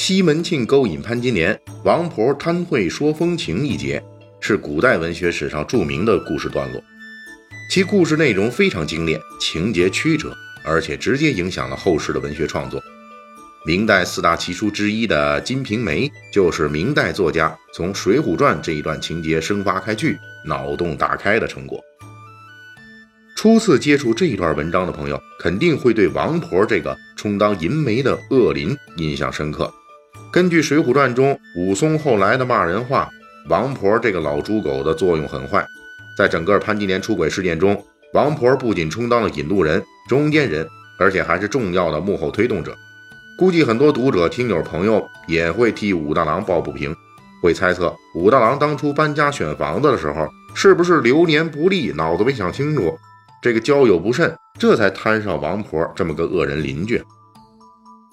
西门庆勾引潘金莲，王婆贪贿说风情一节，是古代文学史上著名的故事段落。其故事内容非常精炼，情节曲折，而且直接影响了后世的文学创作。明代四大奇书之一的《金瓶梅》，就是明代作家从《水浒传》这一段情节生发开去、脑洞大开的成果。初次接触这一段文章的朋友，肯定会对王婆这个充当银媒的恶灵印象深刻。根据《水浒传》中武松后来的骂人话，王婆这个老猪狗的作用很坏。在整个潘金莲出轨事件中，王婆不仅充当了引路人、中间人，而且还是重要的幕后推动者。估计很多读者、听友朋友也会替武大郎抱不平，会猜测武大郎当初搬家选房子的时候，是不是流年不利，脑子没想清楚。这个交友不慎，这才摊上王婆这么个恶人邻居。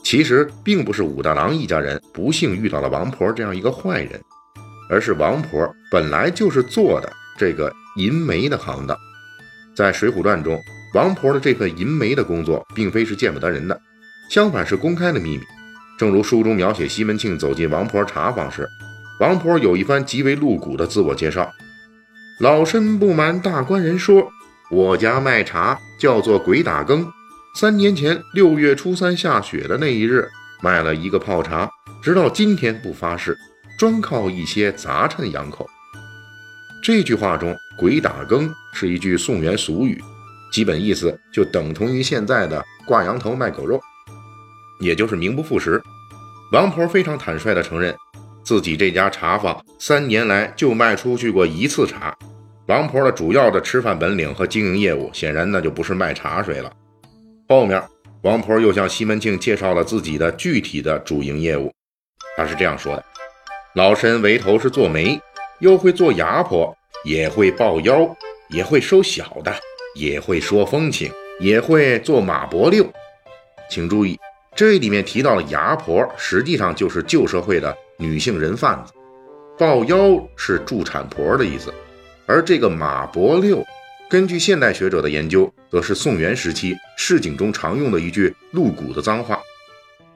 其实并不是武大郎一家人不幸遇到了王婆这样一个坏人，而是王婆本来就是做的这个银媒的行当。在《水浒传》中，王婆的这份银媒的工作并非是见不得人的，相反是公开的秘密。正如书中描写西门庆走进王婆茶房时，王婆有一番极为露骨的自我介绍：“老身不瞒大官人说。”我家卖茶叫做鬼打更，三年前六月初三下雪的那一日，卖了一个泡茶，直到今天不发誓，专靠一些杂陈养口。这句话中“鬼打更”是一句宋元俗语，基本意思就等同于现在的挂羊头卖狗肉，也就是名不副实。王婆非常坦率地承认，自己这家茶坊三年来就卖出去过一次茶。王婆的主要的吃饭本领和经营业务，显然那就不是卖茶水了。后面，王婆又向西门庆介绍了自己的具体的主营业务。他是这样说的：“老身为头是做媒，又会做牙婆，也会抱腰，也会收小的，也会说风情，也会做马伯六。请注意，这里面提到了牙婆，实际上就是旧社会的女性人贩子；抱腰是助产婆的意思。”而这个马伯六，根据现代学者的研究，则是宋元时期市井中常用的一句露骨的脏话。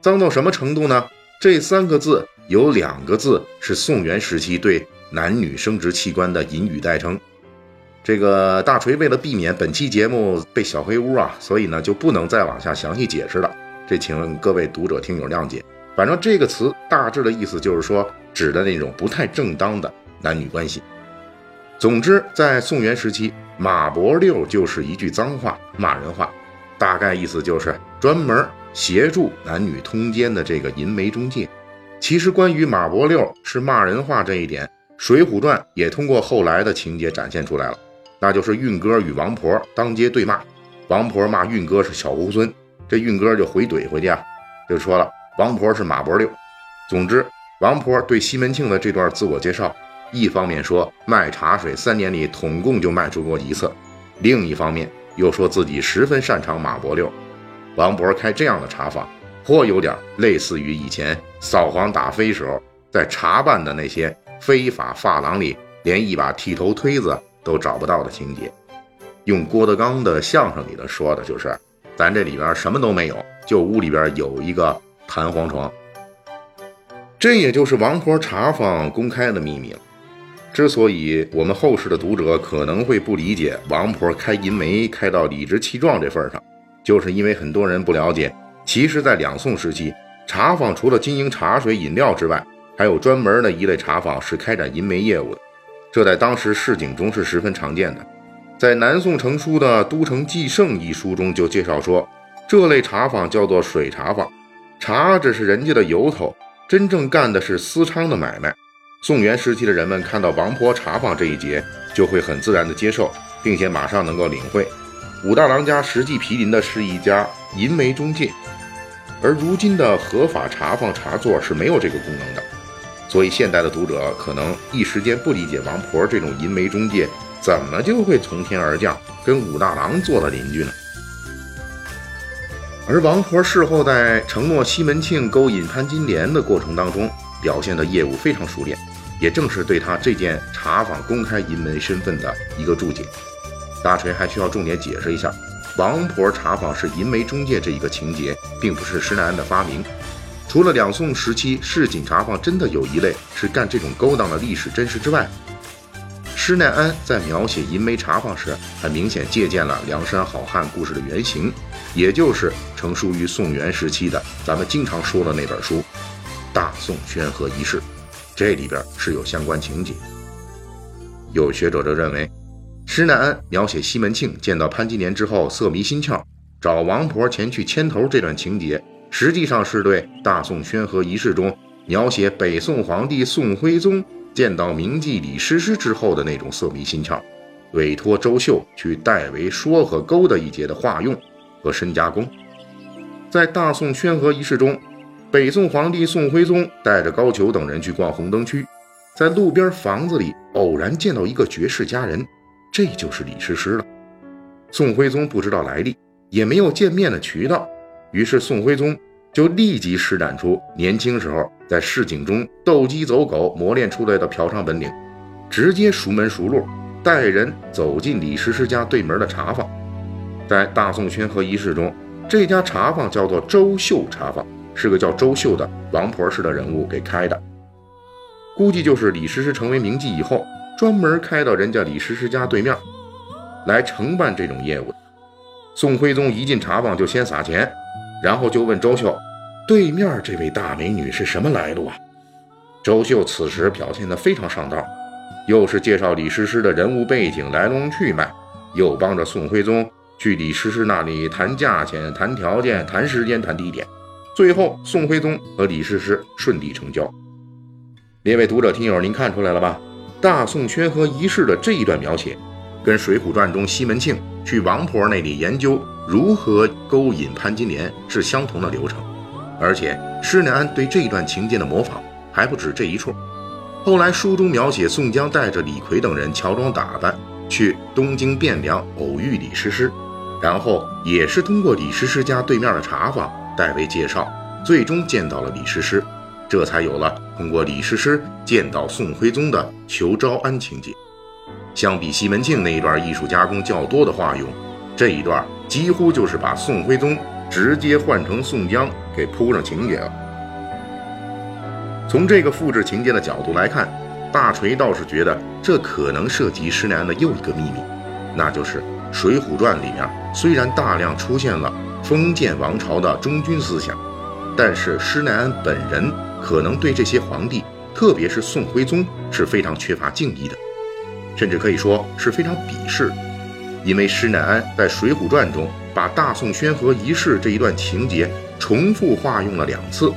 脏到什么程度呢？这三个字有两个字是宋元时期对男女生殖器官的隐语代称。这个大锤为了避免本期节目被小黑屋啊，所以呢就不能再往下详细解释了。这请各位读者听友谅解。反正这个词大致的意思就是说，指的那种不太正当的男女关系。总之，在宋元时期，“马伯六”就是一句脏话，骂人话，大概意思就是专门协助男女通奸的这个淫媒中介。其实，关于“马伯六”是骂人话这一点，《水浒传》也通过后来的情节展现出来了，那就是运哥与王婆当街对骂，王婆骂运哥是小猢狲，这运哥就回怼回去啊，就说了王婆是马伯六。总之，王婆对西门庆的这段自我介绍。一方面说卖茶水三年里统共就卖出过一次，另一方面又说自己十分擅长马伯六。王伯开这样的茶坊，颇有点类似于以前扫黄打非时候在茶办的那些非法发廊里，连一把剃头推子都找不到的情节。用郭德纲的相声里头说的就是，咱这里边什么都没有，就屋里边有一个弹簧床。这也就是王婆茶坊公开的秘密了。之所以我们后世的读者可能会不理解王婆开银梅开到理直气壮这份上，就是因为很多人不了解，其实，在两宋时期，茶坊除了经营茶水饮料之外，还有专门的一类茶坊是开展银梅业务的，这在当时市井中是十分常见的。在南宋成书的《都城纪胜》一书中就介绍说，这类茶坊叫做水茶坊，茶只是人家的由头，真正干的是私娼的买卖。宋元时期的人们看到王婆茶坊这一节，就会很自然的接受，并且马上能够领会，武大郎家实际毗邻的是一家银梅中介，而如今的合法茶坊茶座是没有这个功能的。所以现代的读者可能一时间不理解王婆这种银梅中介怎么就会从天而降，跟武大郎做了邻居呢？而王婆事后在承诺西门庆勾引潘金莲的过程当中，表现的业务非常熟练，也正是对他这件茶坊公开淫媒身份的一个注解。大锤还需要重点解释一下，王婆茶坊是淫媒中介这一个情节，并不是施耐庵的发明。除了两宋时期市井茶坊真的有一类是干这种勾当的历史真实之外，施耐庵在描写银梅茶坊时，很明显借鉴了梁山好汉故事的原型，也就是成书于宋元时期的咱们经常说的那本书《大宋宣和遗事》，这里边是有相关情节。有学者就认为，施耐庵描写西门庆见到潘金莲之后色迷心窍，找王婆前去牵头这段情节。实际上是对大宋宣和遗事中描写北宋皇帝宋徽宗见到名妓李师师之后的那种色迷心窍，委托周秀去代为说和勾搭一节的化用和深加工。在大宋宣和遗事中，北宋皇帝宋徽宗带着高俅等人去逛红灯区，在路边房子里偶然见到一个绝世佳人，这就是李师师了。宋徽宗不知道来历，也没有见面的渠道。于是宋徽宗就立即施展出年轻时候在市井中斗鸡走狗磨练出来的嫖娼本领，直接熟门熟路带人走进李师师家对门的茶坊。在大宋宣和仪式中，这家茶坊叫做周秀茶坊，是个叫周秀的王婆式的人物给开的，估计就是李师师成为名妓以后，专门开到人家李师师家对面来承办这种业务。宋徽宗一进茶坊就先撒钱。然后就问周秀：“对面这位大美女是什么来路啊？”周秀此时表现得非常上道，又是介绍李师师的人物背景、来龙去脉，又帮着宋徽宗去李师师那里谈价钱、谈条件、谈时间、谈地点。最后，宋徽宗和李师师顺利成交。列位读者听友，您看出来了吧？大宋宣和仪式的这一段描写，跟《水浒传》中西门庆去王婆那里研究。如何勾引潘金莲是相同的流程，而且施耐庵对这一段情节的模仿还不止这一处。后来书中描写宋江带着李逵等人乔装打扮去东京汴梁偶遇李师师，然后也是通过李师师家对面的茶坊代为介绍，最终见到了李师师，这才有了通过李师师见到宋徽宗的求招安情节。相比西门庆那一段艺术加工较多的化用，这一段。几乎就是把宋徽宗直接换成宋江给铺上情节了。从这个复制情节的角度来看，大锤倒是觉得这可能涉及施耐庵的又一个秘密，那就是《水浒传》里面虽然大量出现了封建王朝的忠君思想，但是施耐庵本人可能对这些皇帝，特别是宋徽宗是非常缺乏敬意的，甚至可以说是非常鄙视。因为施耐庵在《水浒传》中把大宋宣和仪式这一段情节重复化用了两次，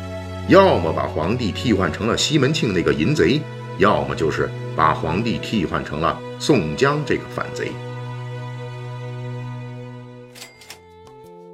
要么把皇帝替换成了西门庆那个淫贼，要么就是把皇帝替换成了宋江这个反贼。